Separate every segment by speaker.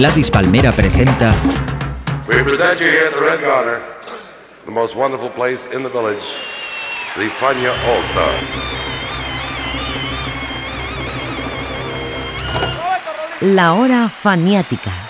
Speaker 1: Gladys Palmera presenta.
Speaker 2: We present you here at the Red Garter, the most wonderful place in the village, the Fania All Star.
Speaker 3: La hora faniática.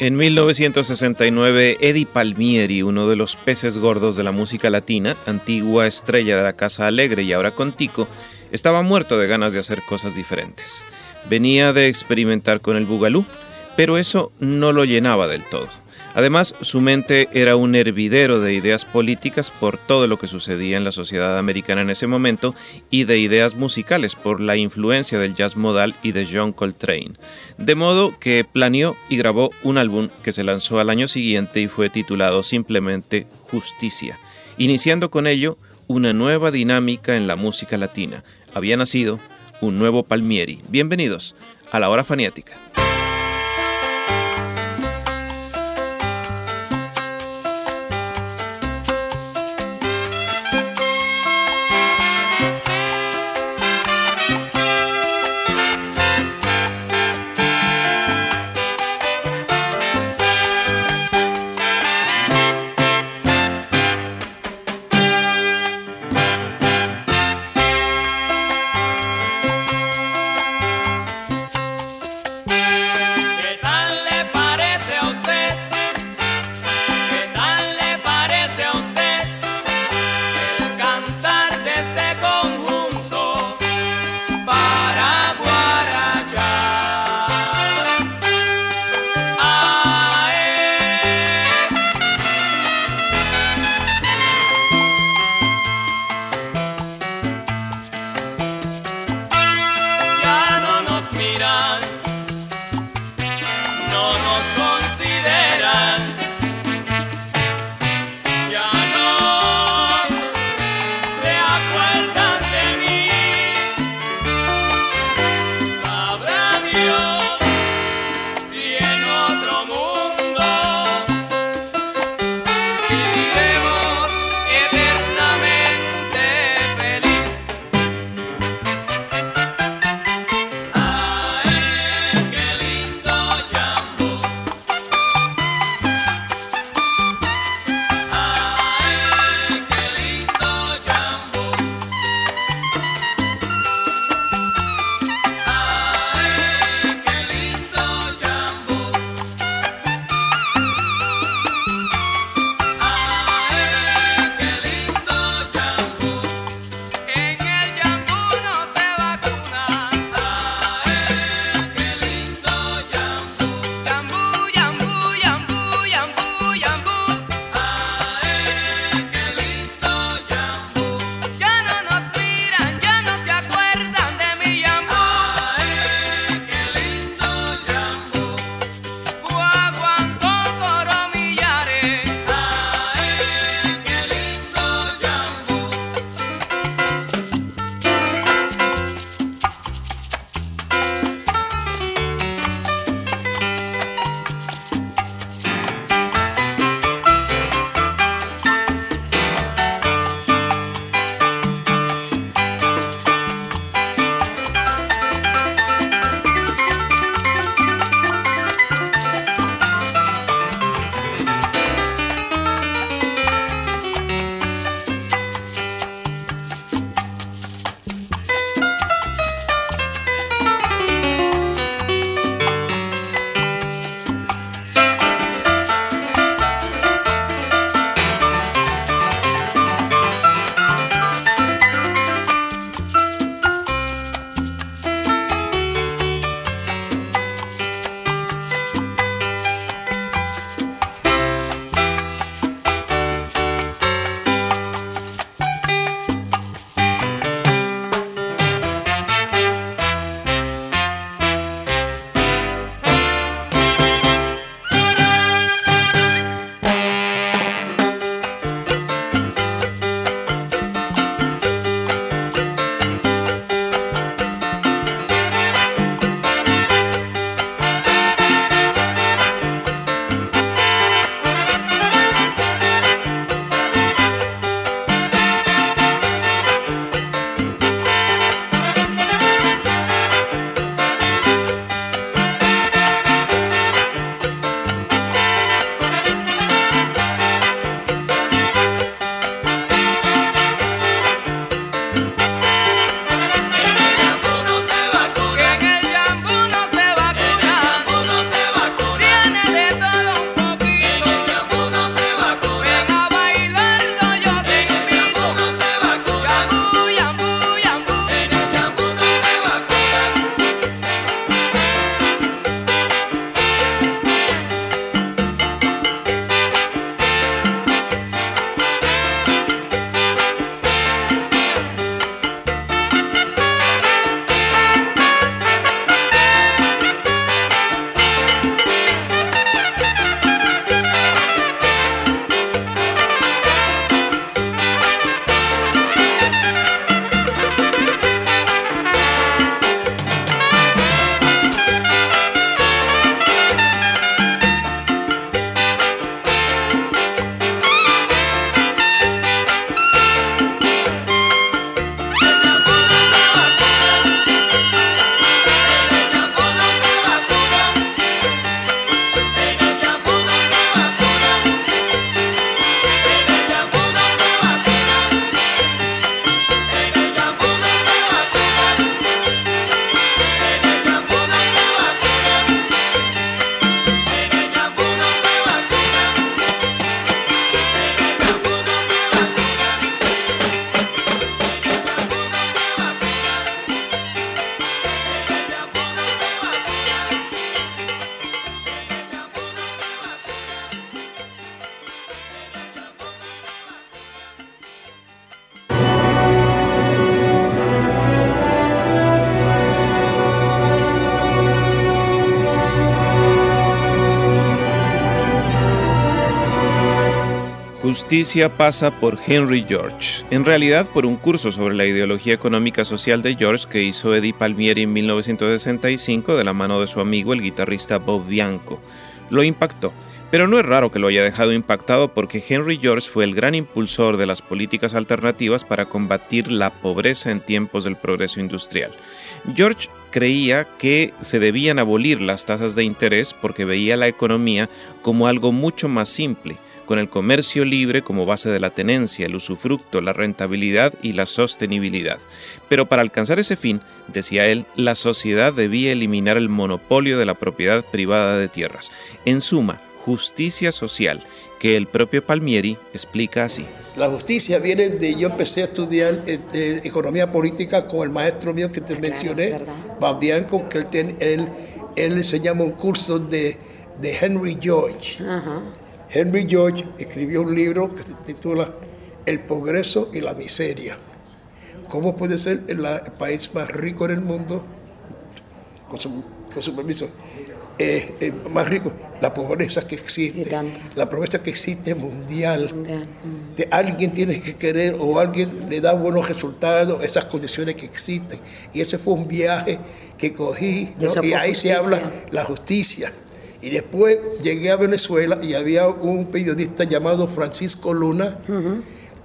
Speaker 4: En 1969, Eddie Palmieri, uno de los peces gordos de la música latina, antigua estrella de la Casa Alegre y ahora Contico, estaba muerto de ganas de hacer cosas diferentes. Venía de experimentar con el bugalú, pero eso no lo llenaba del todo. Además, su mente era un hervidero de ideas políticas por todo lo que sucedía en la sociedad americana en ese momento y de ideas musicales por la influencia del jazz modal y de John Coltrane. De modo que planeó y grabó un álbum que se lanzó al año siguiente y fue titulado simplemente Justicia, iniciando con ello una nueva dinámica en la música latina. Había nacido un nuevo Palmieri. Bienvenidos a la hora faniática. Justicia pasa por Henry George, en realidad por un curso sobre la ideología económica social de George que hizo Eddie Palmieri en 1965 de la mano de su amigo el guitarrista Bob Bianco. Lo impactó, pero no es raro que lo haya dejado impactado porque Henry George fue el gran impulsor de las políticas alternativas para combatir la pobreza en tiempos del progreso industrial. George creía que se debían abolir las tasas de interés porque veía la economía como algo mucho más simple, con el comercio libre como base de la tenencia, el usufructo, la rentabilidad y la sostenibilidad. Pero para alcanzar ese fin, decía él, la sociedad debía eliminar el monopolio de la propiedad privada de tierras. En suma, justicia social, que el propio Palmieri explica así.
Speaker 1: La justicia viene de, yo empecé a estudiar eh, economía política con el maestro mío que te mencioné, Babianco, que él, él, él enseñaba un curso de, de Henry George. Henry George escribió un libro que se titula El progreso y la miseria. ¿Cómo puede ser el, país más rico en el mundo, con su, permiso, eh, eh, más rico, la pobreza que existe, la pobreza que existe mundial. De alguien tiene que querer o alguien le da buenos resultados, esas condiciones que existen. Y ese fue un viaje que cogí, y ahí se habla la justicia. Y después llegué a Venezuela y había un periodista llamado Francisco Luna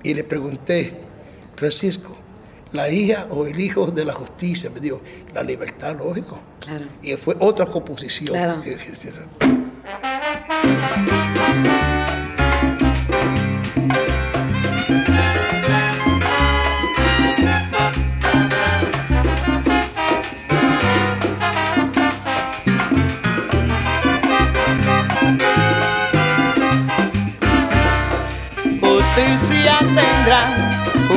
Speaker 1: y le pregunté, Francisco, la hija o el hijo de la justicia, me dijo, la libertad, lógico. Y fue otra composición. Claro.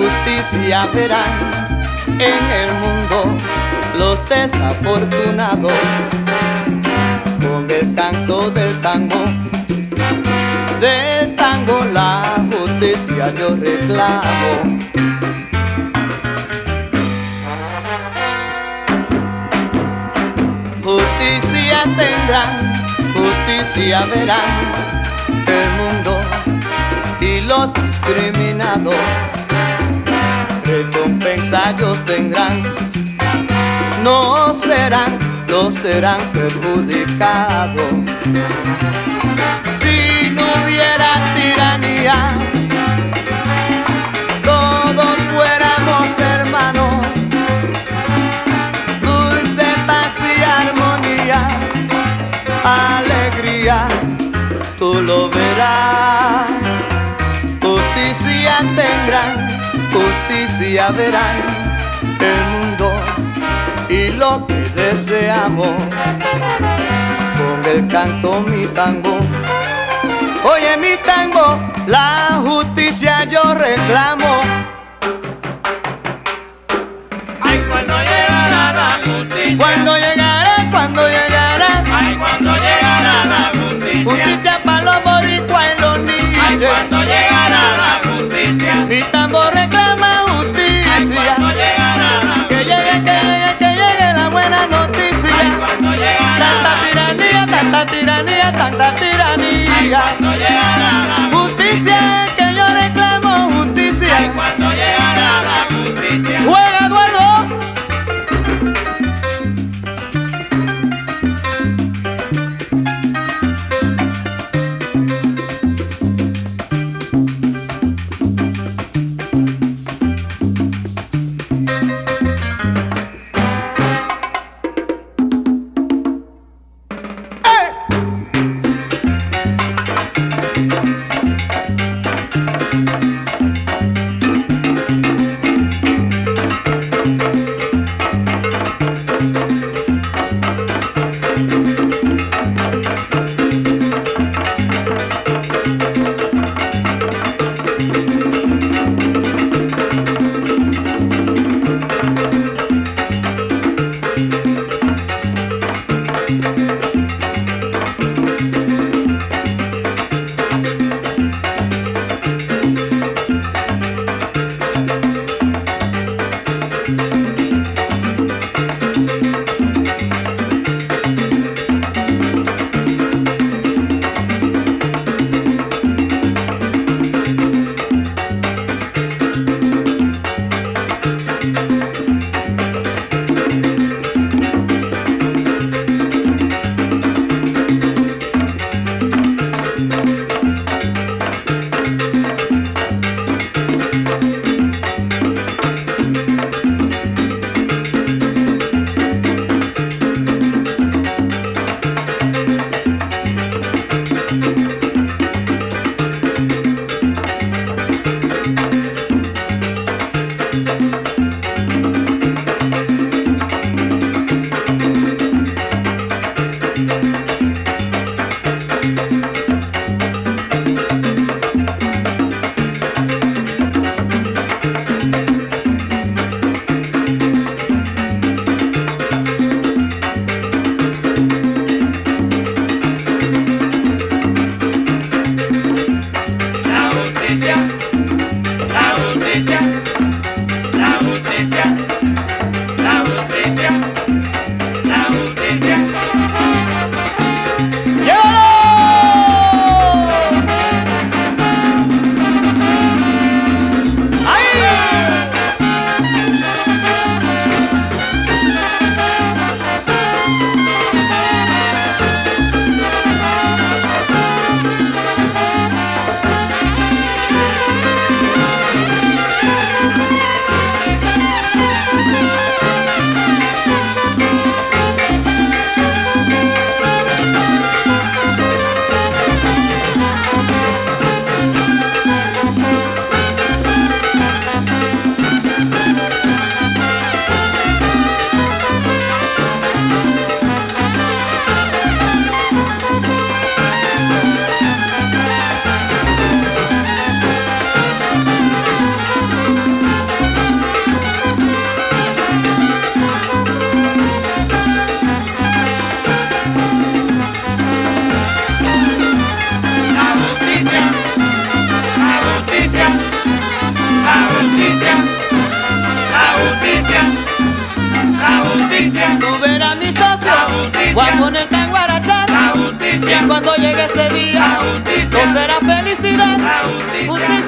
Speaker 5: Justicia verán en el mundo los desafortunados con el canto del tango. Del tango la justicia yo reclamo. Justicia tendrán, justicia verán el mundo y los discriminados recompensa ellos tendrán no serán no serán perjudicados. Si no hubiera tiranía todos fuéramos hermanos. Dulce paz y armonía alegría tú lo verás. Justicia tendrán, justicia verán el mundo y lo que deseamos. Con el canto mi tango, oye mi tango, la justicia yo reclamo.
Speaker 6: Ay, cuando llegará la justicia.
Speaker 5: Cuando llegará, cuando llegará.
Speaker 6: Ay, cuando llegará la justicia.
Speaker 5: Justicia para los boricuas y los niños.
Speaker 6: Ay, cuando llegará la justicia.
Speaker 5: Mi tambor reclama justicia.
Speaker 6: Ay, cuando llegará la
Speaker 5: Que llegue, que llegue, que llegue la buena noticia.
Speaker 6: Ay, cuando llegará
Speaker 5: Tanta tiranía, tanta tiranía, tanta tiranía. Felicidad.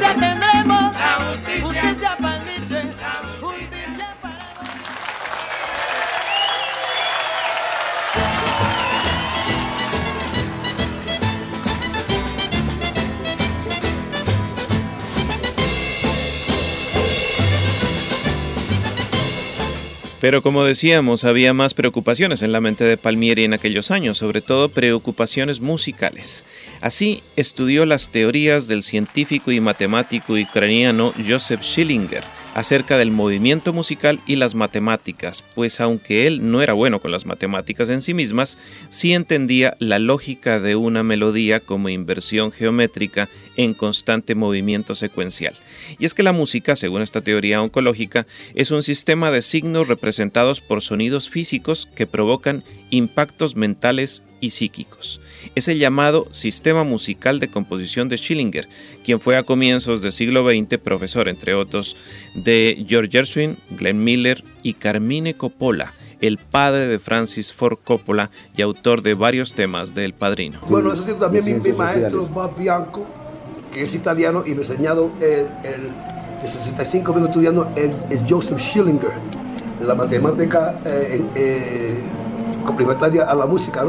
Speaker 4: Pero como decíamos, había más preocupaciones en la mente de Palmieri en aquellos años, sobre todo preocupaciones musicales. Así estudió las teorías del científico y matemático ucraniano Joseph Schillinger acerca del movimiento musical y las matemáticas, pues aunque él no era bueno con las matemáticas en sí mismas, sí entendía la lógica de una melodía como inversión geométrica en constante movimiento secuencial. Y es que la música, según esta teoría oncológica, es un sistema de signos representados por sonidos físicos que provocan impactos mentales y psíquicos. Es el llamado sistema musical de composición de Schillinger, quien fue a comienzos del siglo XX profesor, entre otros, de George Gershwin, Glenn Miller y Carmine Coppola, el padre de Francis Ford Coppola y autor de varios temas de El Padrino.
Speaker 1: Bueno, eso sí, también mi, mi maestro más Bianco, que es italiano y me enseñado el, el, de 65 vino estudiando el, el Joseph Schillinger, la matemática eh, eh, complementaria a la música.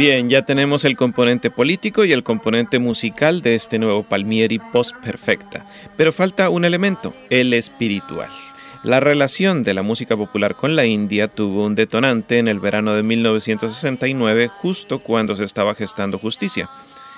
Speaker 4: Bien, ya tenemos el componente político y el componente musical de este nuevo Palmieri Post Perfecta, pero falta un elemento, el espiritual. La relación de la música popular con la India tuvo un detonante en el verano de 1969, justo cuando se estaba gestando justicia.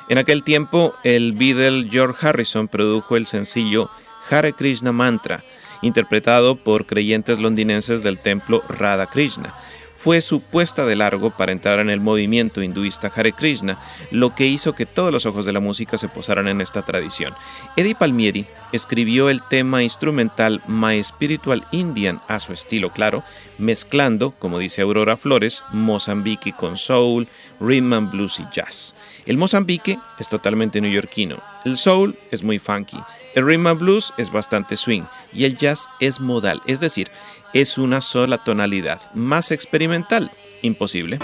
Speaker 4: En aquel tiempo, el Beatle George Harrison produjo el sencillo Hare Krishna Mantra, interpretado por creyentes londinenses del templo Radha Krishna fue su puesta de largo para entrar en el movimiento hinduista Hare Krishna, lo que hizo que todos los ojos de la música se posaran en esta tradición. Eddie Palmieri escribió el tema instrumental My Spiritual Indian a su estilo claro, mezclando, como dice Aurora Flores, Mozambique con soul, rhythm and blues y jazz. El Mozambique es totalmente neoyorquino, el soul es muy funky, el rhythm and blues es bastante swing y el jazz es modal, es decir, es una sola tonalidad. Más experimental, imposible.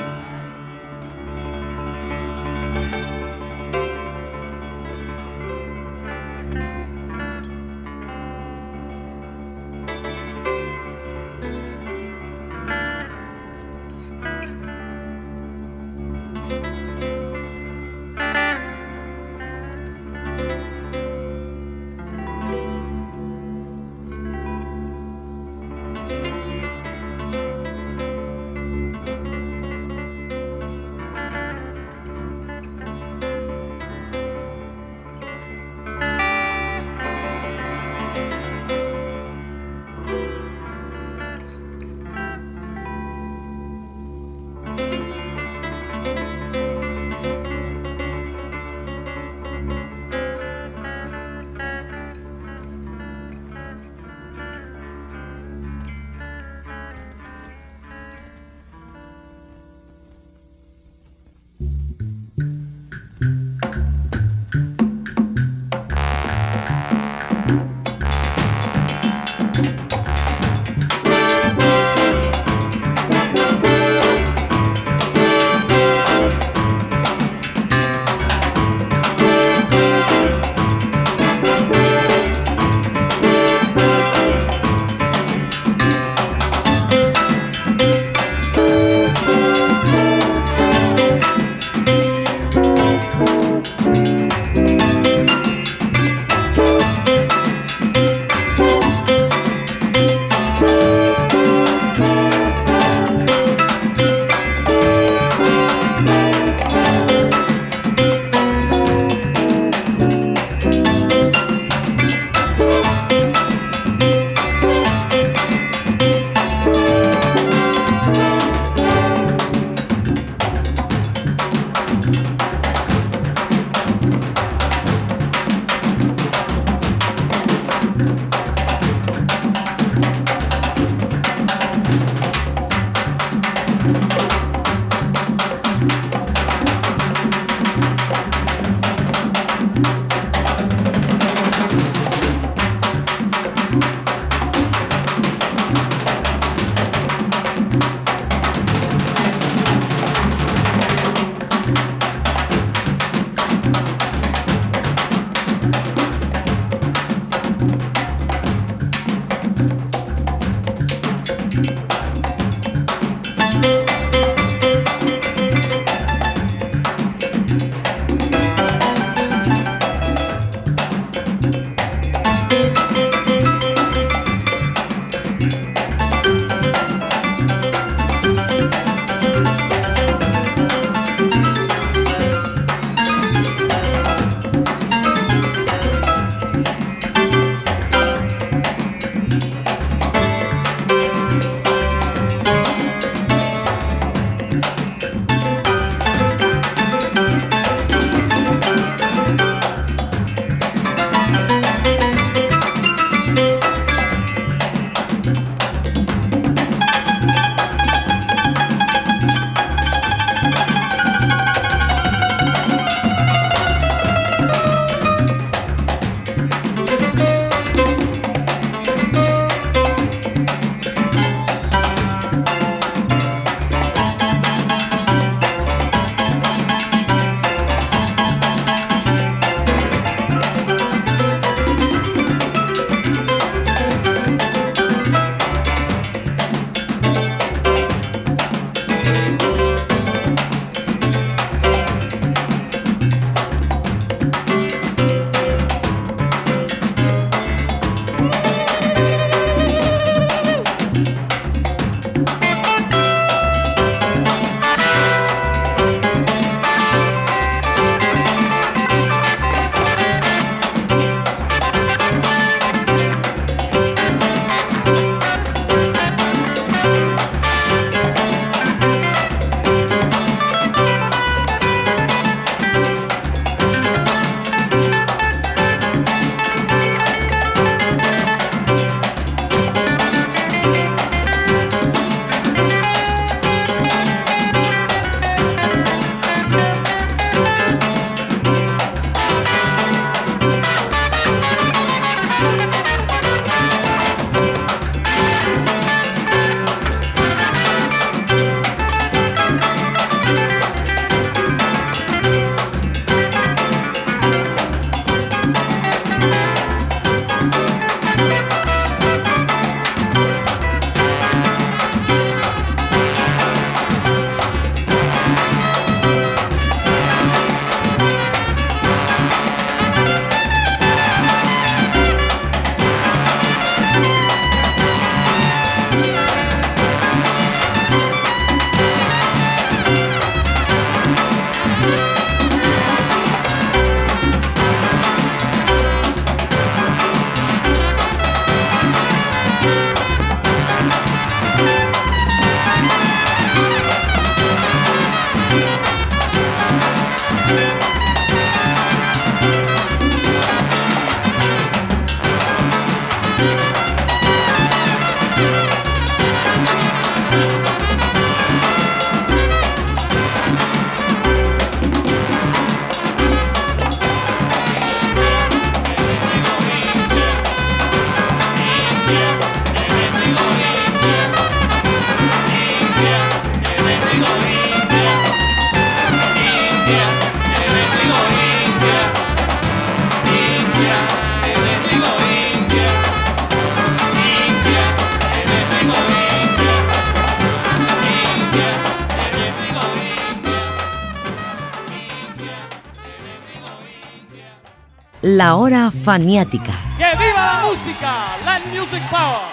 Speaker 3: La hora faniática.
Speaker 6: ¡Que viva la música! Land Music Power.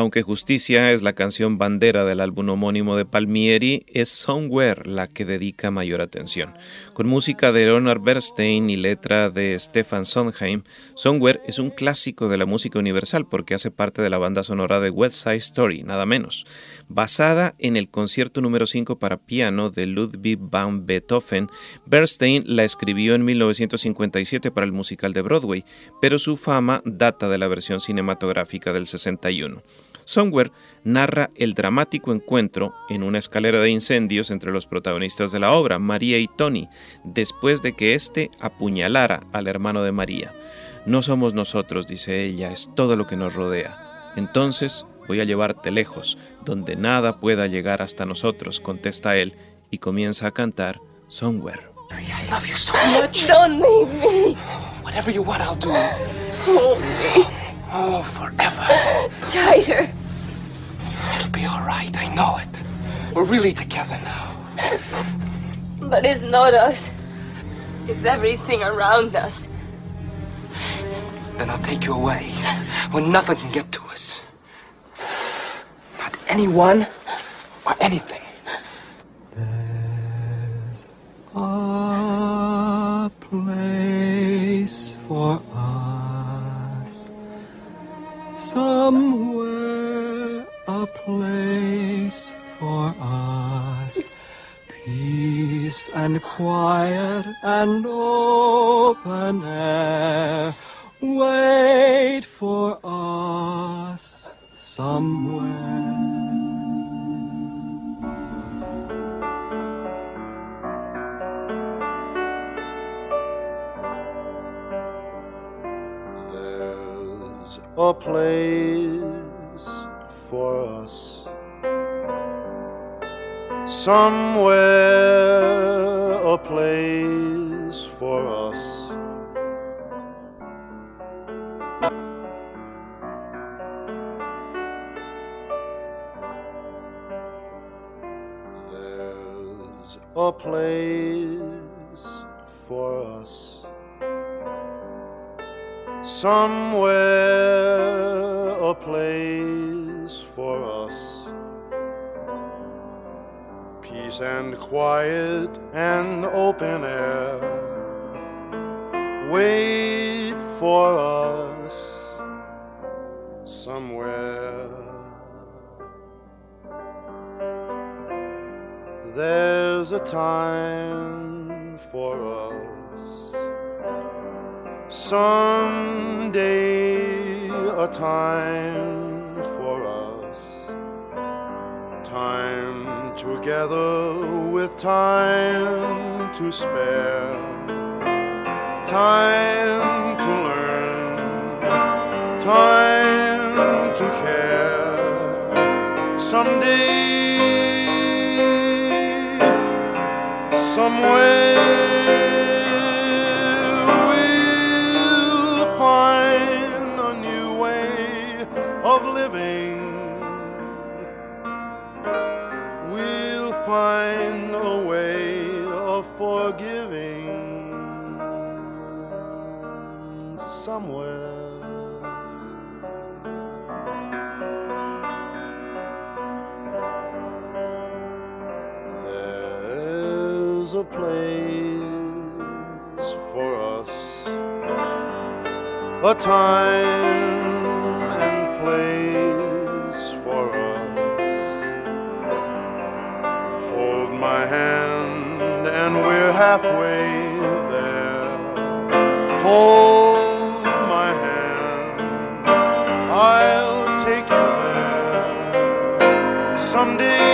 Speaker 4: Aunque Justicia es la canción bandera del álbum homónimo de Palmieri, es Somewhere la que dedica mayor atención. Con música de Leonard Bernstein y letra de Stefan Sondheim, Somewhere es un clásico de la música universal porque hace parte de la banda sonora de West Side Story, nada menos. Basada en el concierto número 5 para piano de Ludwig van Beethoven, Bernstein la escribió en 1957 para el musical de Broadway, pero su fama data de la versión cinematográfica del 61. Somewhere narra el dramático encuentro en una escalera de incendios entre los protagonistas de la obra, María y Tony, después de que éste apuñalara al hermano de María. No somos nosotros, dice ella, es todo lo que nos rodea. Entonces voy a llevarte lejos, donde nada pueda llegar hasta nosotros, contesta él, y comienza a cantar Somewhere.
Speaker 7: I love you so much. Don't leave me. Whatever you want, I'll do. Hold me. Oh, forever. Tighter. It'll be all right. I know it. We're really together now. But it's not us. It's everything around us. Then I'll take you away where nothing can get to us. Not anyone or anything.
Speaker 8: There's a place for us somewhere a place for us. Peace and quiet and open air. Wait for us somewhere.
Speaker 9: There's a place for us somewhere, a place for us. There's a place for us somewhere a place and quiet and open air. Wait for us somewhere. There's a time for us. Someday a time together with time to spare time to learn time to care someday somewhere we'll find a new way of living. Forgiving somewhere. There's a place for us, a time halfway there. Hold my hand, I'll take you there someday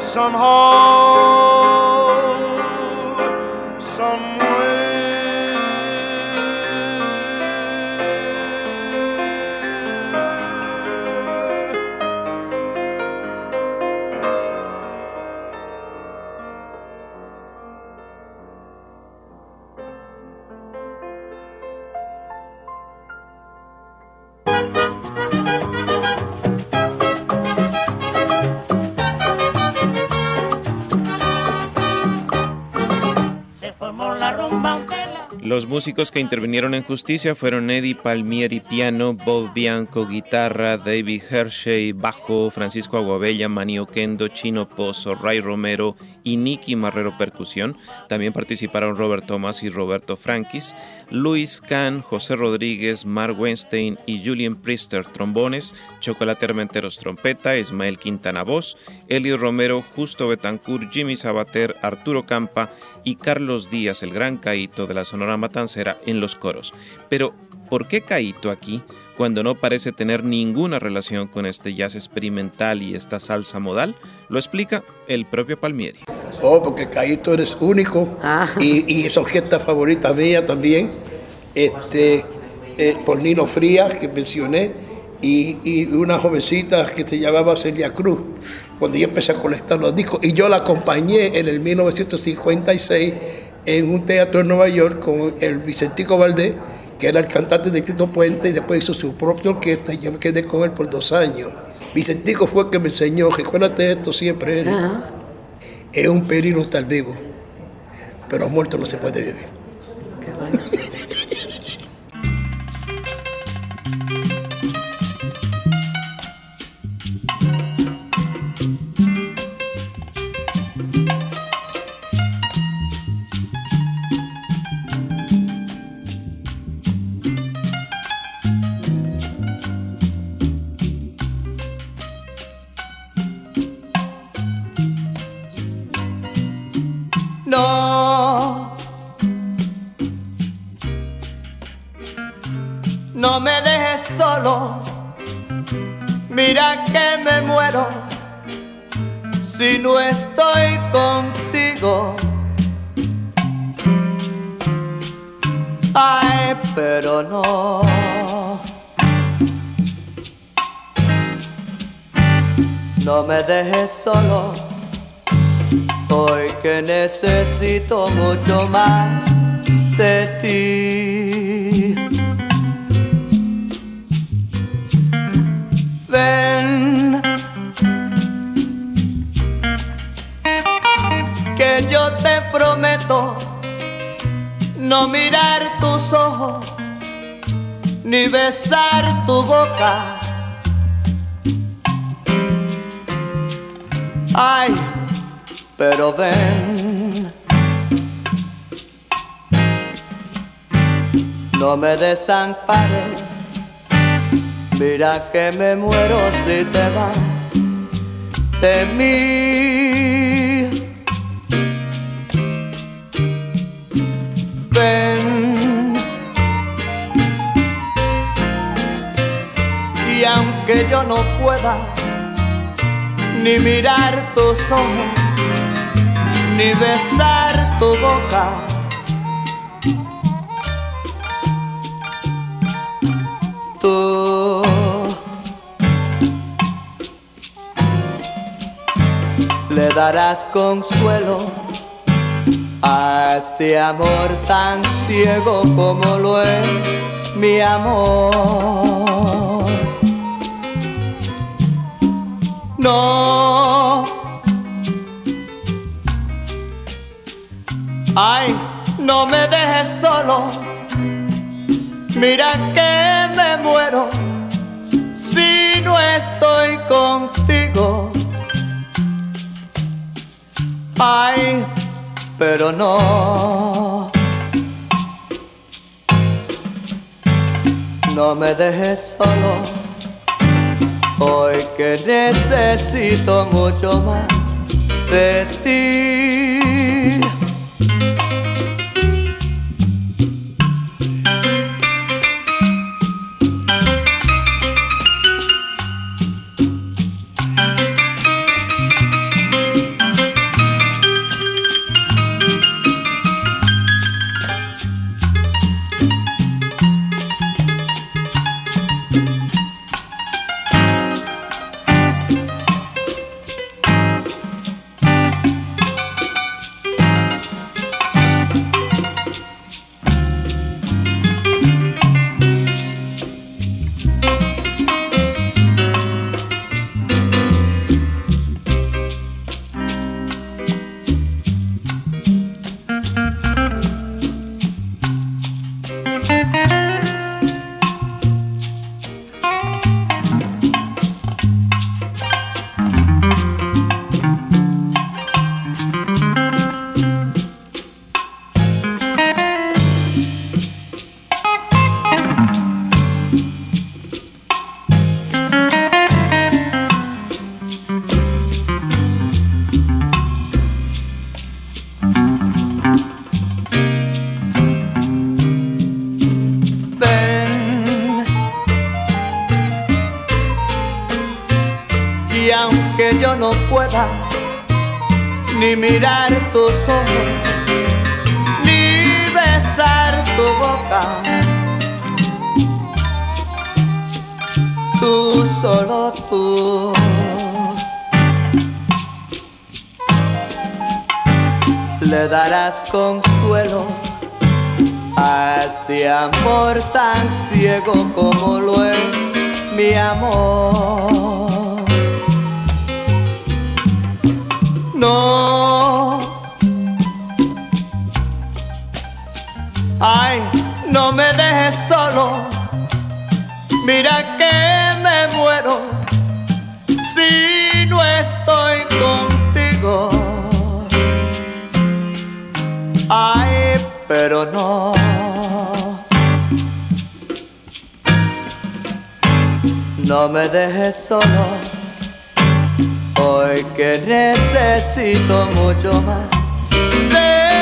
Speaker 9: somehow,
Speaker 4: Los músicos que intervinieron en Justicia fueron Eddie Palmieri piano, Bob Bianco guitarra, David Hershey bajo, Francisco Aguabella, Manio Kendo, Chino Pozo, Ray Romero y Nicky Marrero percusión. También participaron Robert Thomas y Roberto Frankis, Luis Kahn, José Rodríguez, Mark Weinstein y Julian Priester trombones, Chocolate Armenteros trompeta, Ismael Quintana voz, Elio Romero, Justo Betancourt, Jimmy Sabater, Arturo Campa y Carlos Díaz, el gran Caito de la Sonora Matancera, en los coros. Pero, ¿por qué Caito aquí cuando no parece tener ninguna relación con este jazz experimental y esta salsa modal? Lo explica el propio Palmieri.
Speaker 1: Oh, porque Caito eres único
Speaker 10: Ah.
Speaker 1: y, y es orquesta favorita mía también, este, eh, por Nino Frías, que mencioné, y, y una jovencita que se llamaba Celia Cruz, cuando yo empecé a colectar los discos. Y yo la acompañé en el 1956 en un teatro en Nueva York con el Vicentico Valdés, que era el cantante de Tito Puente, y después hizo su propia orquesta, y yo me quedé con él por dos años. Vicentico fue el que me enseñó, recuérdate esto siempre. Es un peligro estar vivo, pero muerto no se puede vivir.
Speaker 5: Necesito mucho No me desampares, mira que me muero si te vas de mí. Ven. Y aunque yo no pueda ni mirar tus ojos, ni besar tu boca. Darás consuelo a este amor tan ciego como lo es mi amor. No. Ay, no me dejes solo. Mira que me muero si no estoy contigo. Ay, pero no. No me dejes solo. Hoy que necesito mucho más de ti. Ciego necesito mucho más de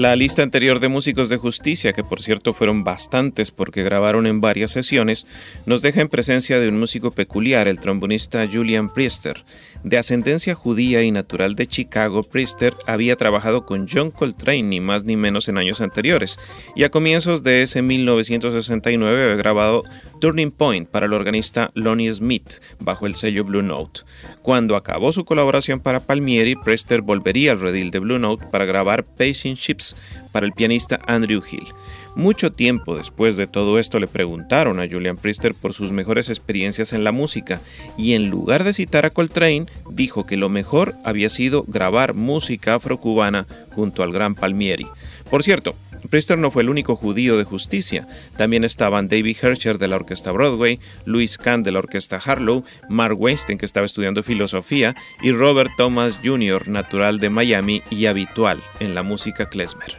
Speaker 4: La lista anterior de músicos de justicia, que por cierto fueron bastantes porque grabaron en varias sesiones, nos deja en presencia de un músico peculiar, el trombonista Julian Priester. De ascendencia judía y natural de Chicago, Priester había trabajado con John Coltrane ni más ni menos en años anteriores, y a comienzos de ese 1969 había grabado Turning Point para el organista Lonnie Smith bajo el sello Blue Note. Cuando acabó su colaboración para Palmieri, Priester volvería al redil de Blue Note para grabar Pacing Ships para el pianista Andrew Hill. Mucho tiempo después de todo esto le preguntaron a Julian Priester por sus mejores experiencias en la música y en lugar de citar a Coltrane, dijo que lo mejor había sido grabar música afrocubana junto al gran Palmieri. Por cierto, Priester no fue el único judío de justicia. También estaban David Hercher de la orquesta Broadway, Louis Kahn de la orquesta Harlow, Mark Weinstein que estaba estudiando filosofía y Robert Thomas Jr., natural de Miami y habitual en la música klezmer.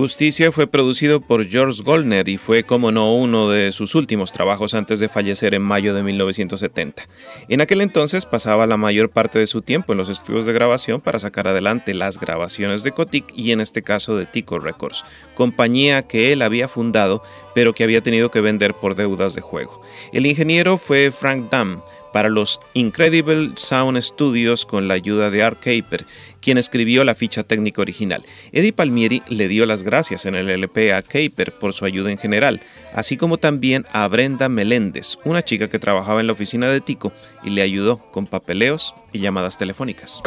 Speaker 4: Justicia fue producido por George Goldner y fue, como no, uno de sus últimos trabajos antes de fallecer en mayo de 1970. En aquel entonces pasaba la mayor parte de su tiempo en los estudios de grabación para sacar adelante las grabaciones de Kotick y en este caso de Tico Records, compañía que él había fundado pero que había tenido que vender por deudas de juego. El ingeniero fue Frank Damm, para los Incredible Sound Studios con la ayuda de Art Caper, quien escribió la ficha técnica original. Eddie Palmieri le dio las gracias en el LP a Caper por su ayuda en general, así como también a Brenda Meléndez, una chica que trabajaba en la oficina de Tico y le ayudó con papeleos y llamadas telefónicas.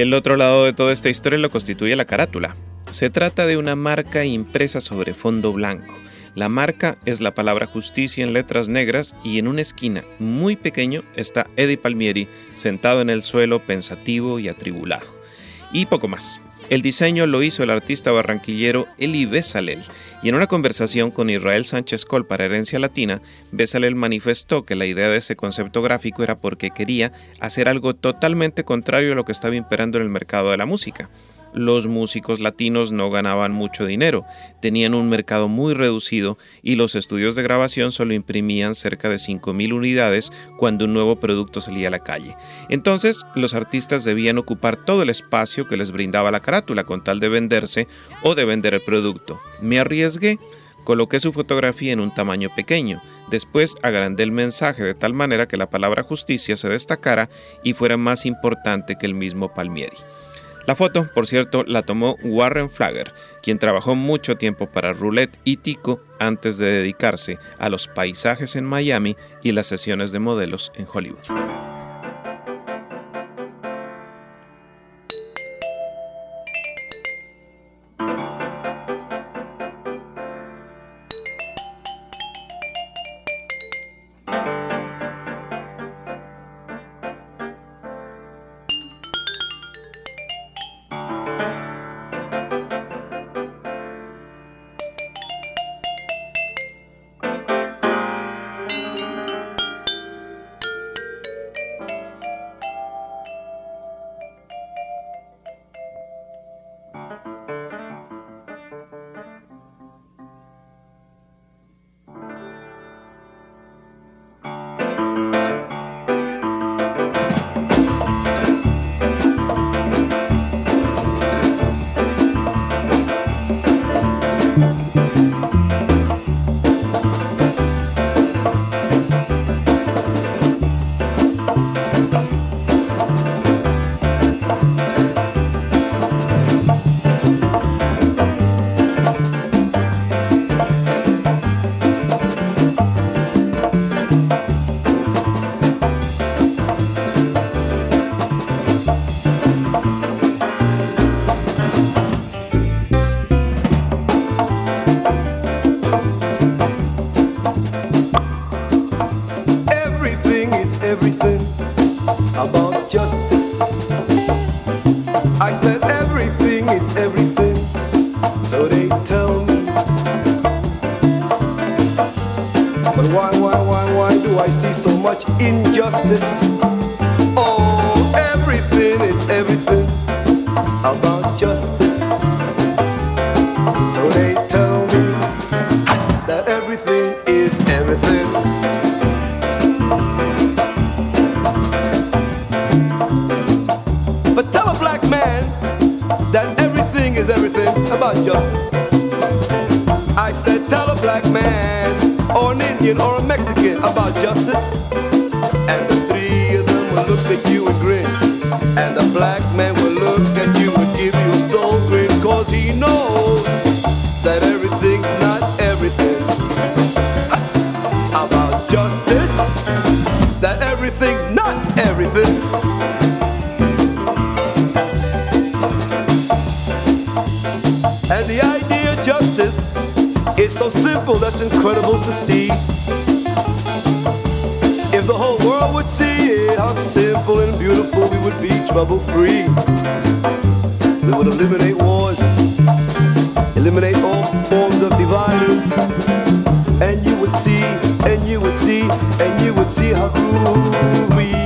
Speaker 4: El otro lado de toda esta historia lo constituye la carátula. Se trata de una marca impresa sobre fondo blanco. La marca es la palabra justicia en letras negras y en una esquina muy pequeño está Eddie Palmieri sentado en el suelo pensativo y atribulado. Y poco más. El diseño lo hizo el artista barranquillero Eli Besalel, y en una conversación con Israel Sánchez Col para Herencia Latina, Besalel manifestó que la idea de ese concepto gráfico era porque quería hacer algo totalmente contrario a lo que estaba imperando en el mercado de la música los músicos latinos no ganaban mucho dinero, tenían un mercado muy reducido y los estudios de grabación solo imprimían cerca de 5.000 unidades cuando un nuevo producto salía a la calle. Entonces, los artistas debían ocupar todo el espacio que les brindaba la carátula con tal de venderse o de vender el producto. Me arriesgué, coloqué su fotografía en un tamaño pequeño, Después agrandé el mensaje de tal manera que la palabra justicia se destacara y fuera más importante que el mismo Palmieri. La foto, por cierto, la tomó Warren Flagger, quien trabajó mucho tiempo para Roulette y Tico antes de dedicarse a los paisajes en Miami y las sesiones de modelos en Hollywood.
Speaker 11: See. If the whole world would see it, how simple and beautiful we would be trouble free. We would eliminate wars, eliminate all forms of dividers. And you would see, and you would see, and you would see how cool groovy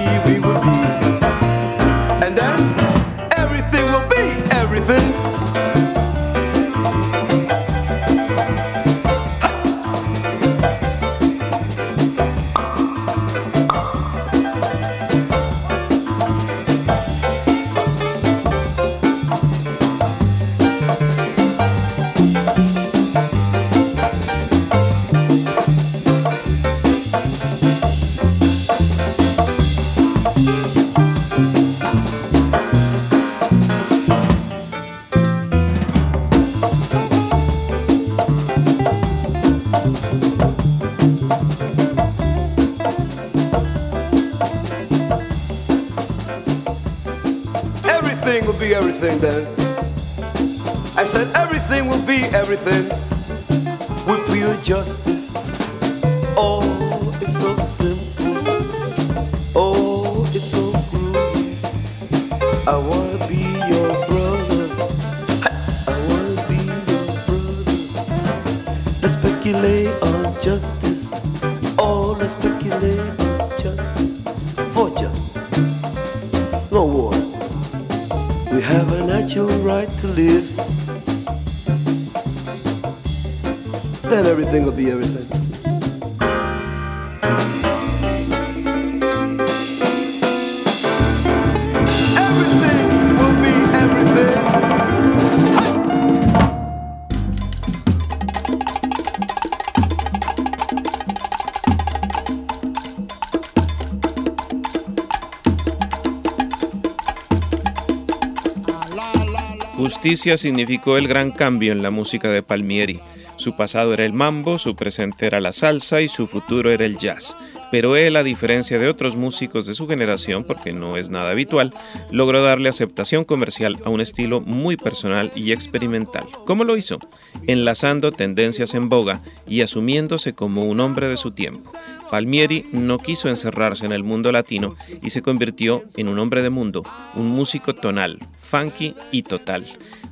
Speaker 4: Justicia significó el gran cambio en la música de Palmieri. Su pasado era el mambo, su presente era la salsa y su futuro era el jazz. Pero él, a diferencia de otros músicos de su generación, porque no es nada habitual, logró darle aceptación comercial a un estilo muy personal y experimental. ¿Cómo lo hizo? Enlazando tendencias en boga y asumiéndose como un hombre de su tiempo. Palmieri no quiso encerrarse en el mundo latino y se convirtió en un hombre de mundo, un músico tonal, funky y total.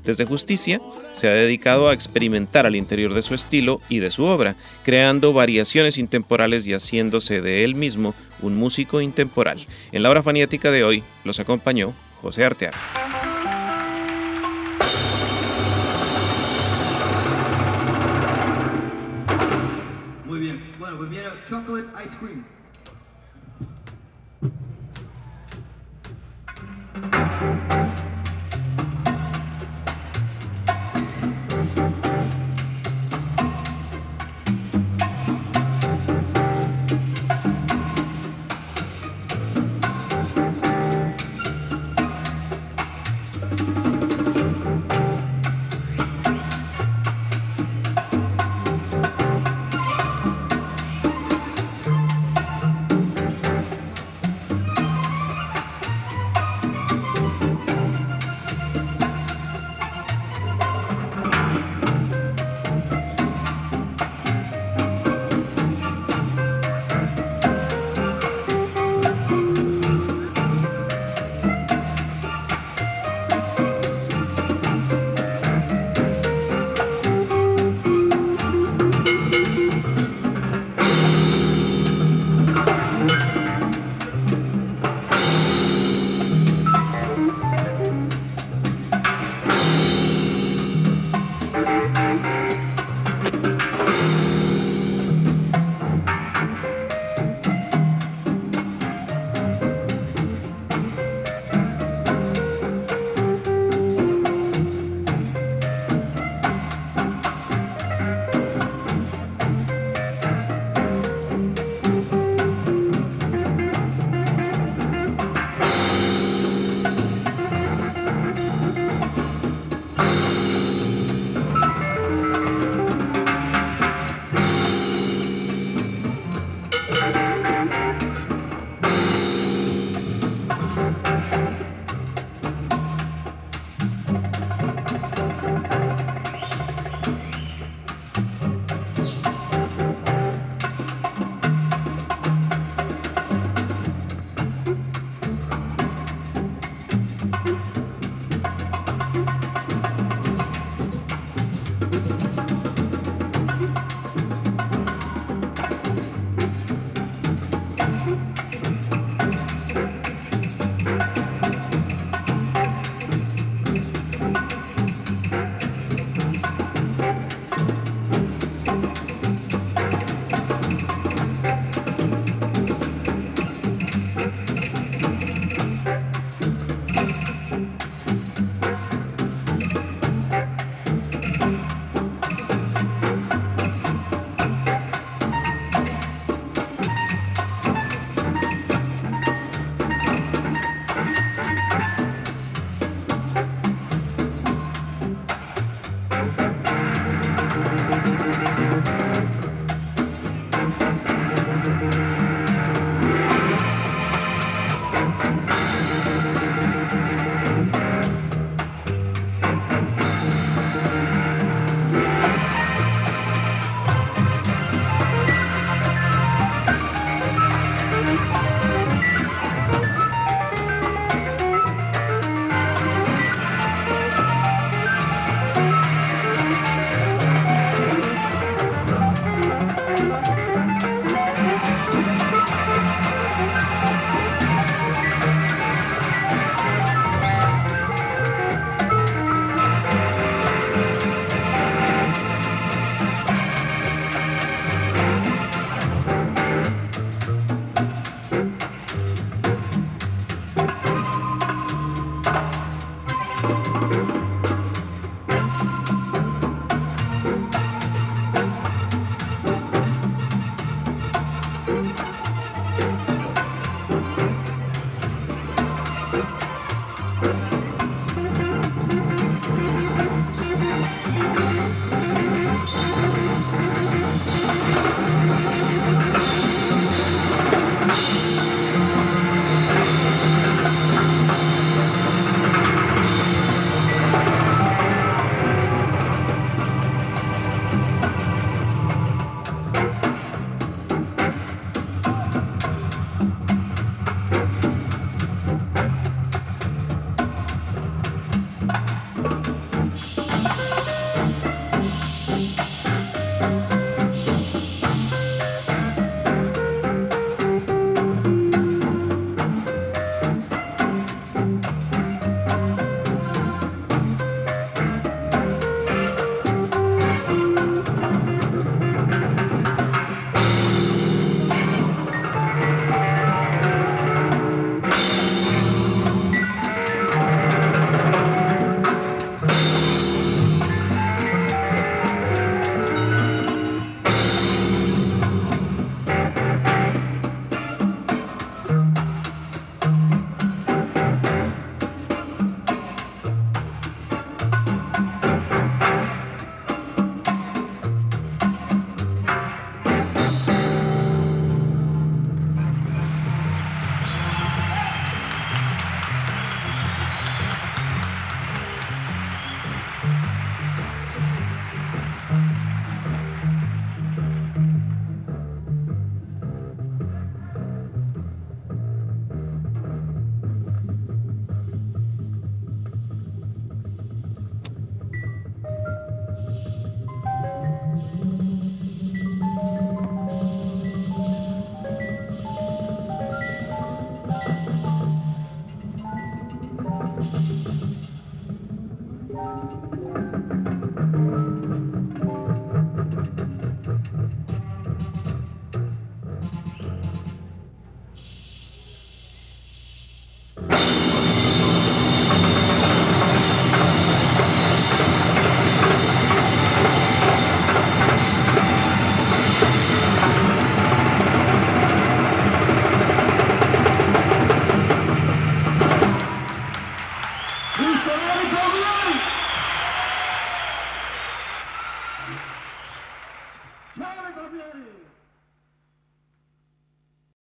Speaker 4: Desde Justicia se ha dedicado a experimentar al interior de su estilo y de su obra, creando variaciones intemporales y haciéndose de él mismo un músico intemporal. En la obra faniática de hoy los acompañó José Arteaga.
Speaker 12: We made chocolate ice cream.